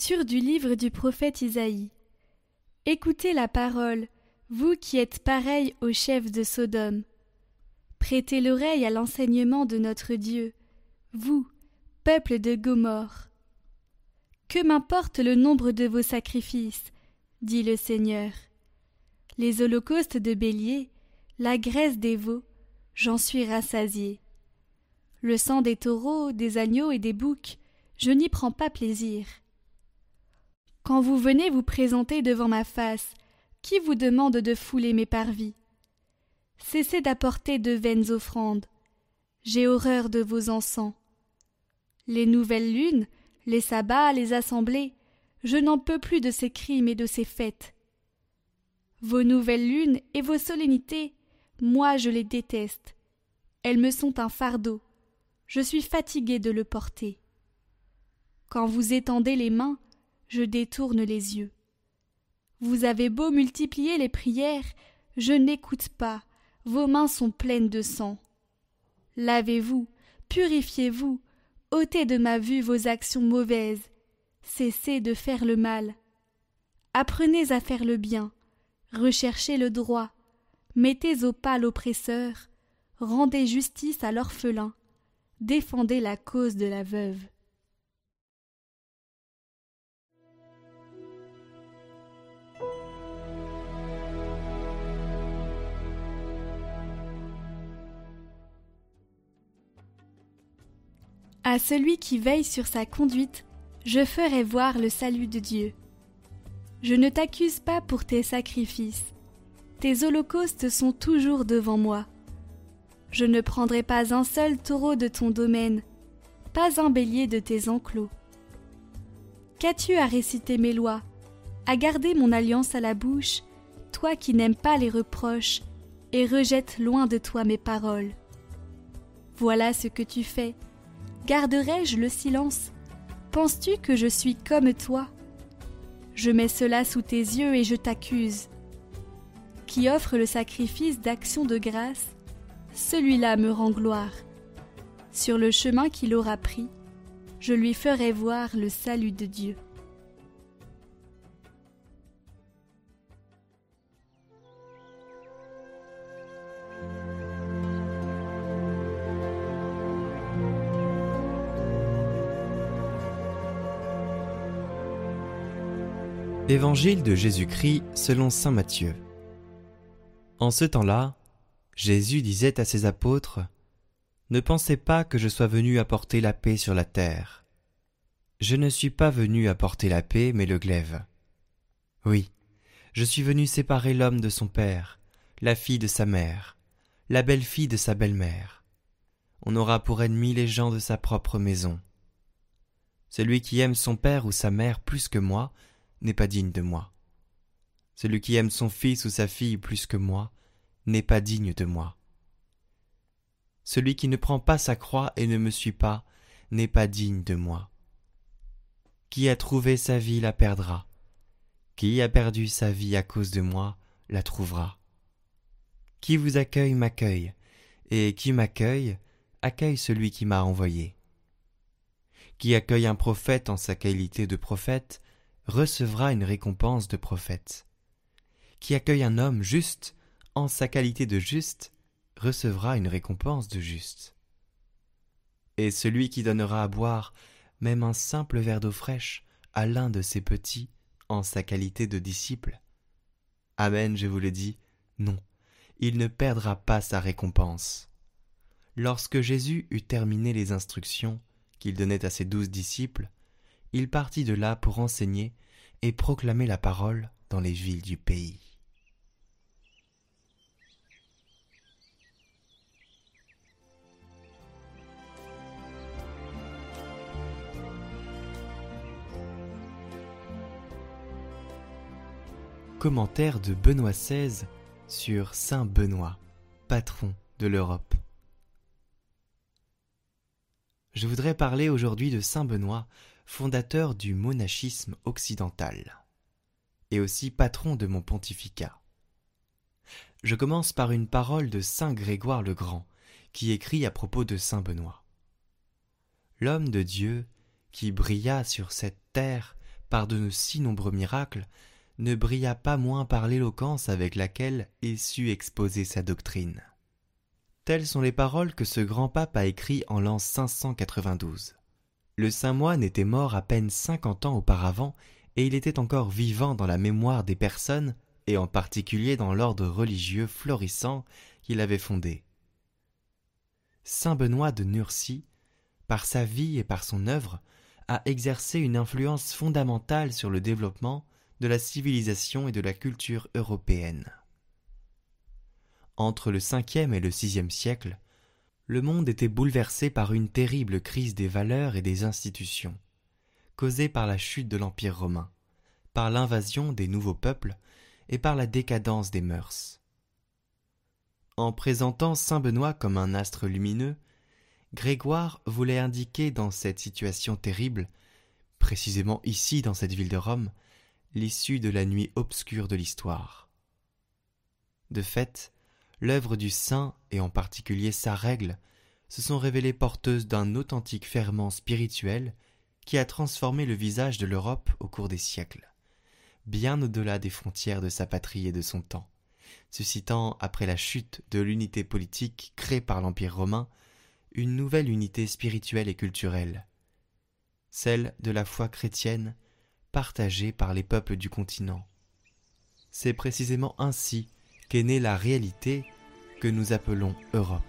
Lecture du livre du prophète Isaïe. Écoutez la parole, vous qui êtes pareils au chef de Sodome. Prêtez l'oreille à l'enseignement de notre Dieu, vous, peuple de Gomorre. Que m'importe le nombre de vos sacrifices, dit le Seigneur. Les holocaustes de bélier, la graisse des veaux, j'en suis rassasié. Le sang des taureaux, des agneaux et des boucs, je n'y prends pas plaisir. Quand vous venez vous présenter devant ma face, qui vous demande de fouler mes parvis? Cessez d'apporter de vaines offrandes. J'ai horreur de vos encens. Les nouvelles lunes, les sabbats, les assemblées, je n'en peux plus de ces crimes et de ces fêtes. Vos nouvelles lunes et vos solennités, moi je les déteste. Elles me sont un fardeau. Je suis fatigué de le porter. Quand vous étendez les mains, je détourne les yeux. Vous avez beau multiplier les prières, je n'écoute pas, vos mains sont pleines de sang. Lavez-vous, purifiez-vous, ôtez de ma vue vos actions mauvaises, cessez de faire le mal. Apprenez à faire le bien, recherchez le droit, mettez au pas l'oppresseur, rendez justice à l'orphelin, défendez la cause de la veuve. À celui qui veille sur sa conduite, je ferai voir le salut de Dieu. Je ne t'accuse pas pour tes sacrifices. Tes holocaustes sont toujours devant moi. Je ne prendrai pas un seul taureau de ton domaine, pas un bélier de tes enclos. Qu'as-tu à réciter mes lois, à garder mon alliance à la bouche, toi qui n'aimes pas les reproches et rejettes loin de toi mes paroles? Voilà ce que tu fais, Garderai-je le silence? Penses-tu que je suis comme toi? Je mets cela sous tes yeux et je t'accuse. Qui offre le sacrifice d'action de grâce, celui-là me rend gloire. Sur le chemin qu'il aura pris, je lui ferai voir le salut de Dieu. Évangile de Jésus-Christ selon Saint Matthieu. En ce temps-là, Jésus disait à ses apôtres Ne pensez pas que je sois venu apporter la paix sur la terre. Je ne suis pas venu apporter la paix, mais le glaive. Oui, je suis venu séparer l'homme de son père, la fille de sa mère, la belle-fille de sa belle-mère. On aura pour ennemi les gens de sa propre maison. Celui qui aime son père ou sa mère plus que moi n'est pas digne de moi. Celui qui aime son fils ou sa fille plus que moi n'est pas digne de moi. Celui qui ne prend pas sa croix et ne me suit pas n'est pas digne de moi. Qui a trouvé sa vie la perdra. Qui a perdu sa vie à cause de moi la trouvera. Qui vous accueille m'accueille, et qui m'accueille accueille celui qui m'a envoyé. Qui accueille un prophète en sa qualité de prophète recevra une récompense de prophète. Qui accueille un homme juste en sa qualité de juste recevra une récompense de juste. Et celui qui donnera à boire même un simple verre d'eau fraîche à l'un de ses petits en sa qualité de disciple, Amen, je vous le dis, non, il ne perdra pas sa récompense. Lorsque Jésus eut terminé les instructions qu'il donnait à ses douze disciples, il partit de là pour enseigner et proclamer la parole dans les villes du pays. Commentaire de Benoît XVI sur Saint Benoît, patron de l'Europe. Je voudrais parler aujourd'hui de Saint Benoît fondateur du monachisme occidental, et aussi patron de mon pontificat. Je commence par une parole de saint Grégoire le Grand, qui écrit à propos de saint Benoît. L'homme de Dieu, qui brilla sur cette terre par de si nombreux miracles, ne brilla pas moins par l'éloquence avec laquelle il sut exposer sa doctrine. Telles sont les paroles que ce grand pape a écrites en l'an 592. Le saint moine était mort à peine cinquante ans auparavant, et il était encore vivant dans la mémoire des personnes, et en particulier dans l'ordre religieux florissant qu'il avait fondé. Saint Benoît de Nursie, par sa vie et par son œuvre, a exercé une influence fondamentale sur le développement de la civilisation et de la culture européenne. Entre le cinquième et le sixième siècle, le monde était bouleversé par une terrible crise des valeurs et des institutions, causée par la chute de l'Empire romain, par l'invasion des nouveaux peuples et par la décadence des mœurs. En présentant Saint Benoît comme un astre lumineux, Grégoire voulait indiquer dans cette situation terrible, précisément ici dans cette ville de Rome, l'issue de la nuit obscure de l'histoire. De fait, l'œuvre du saint, et en particulier sa règle, se sont révélées porteuses d'un authentique ferment spirituel qui a transformé le visage de l'Europe au cours des siècles, bien au-delà des frontières de sa patrie et de son temps, suscitant, après la chute de l'unité politique créée par l'Empire romain, une nouvelle unité spirituelle et culturelle, celle de la foi chrétienne partagée par les peuples du continent. C'est précisément ainsi qu'est née la réalité que nous appelons Europe.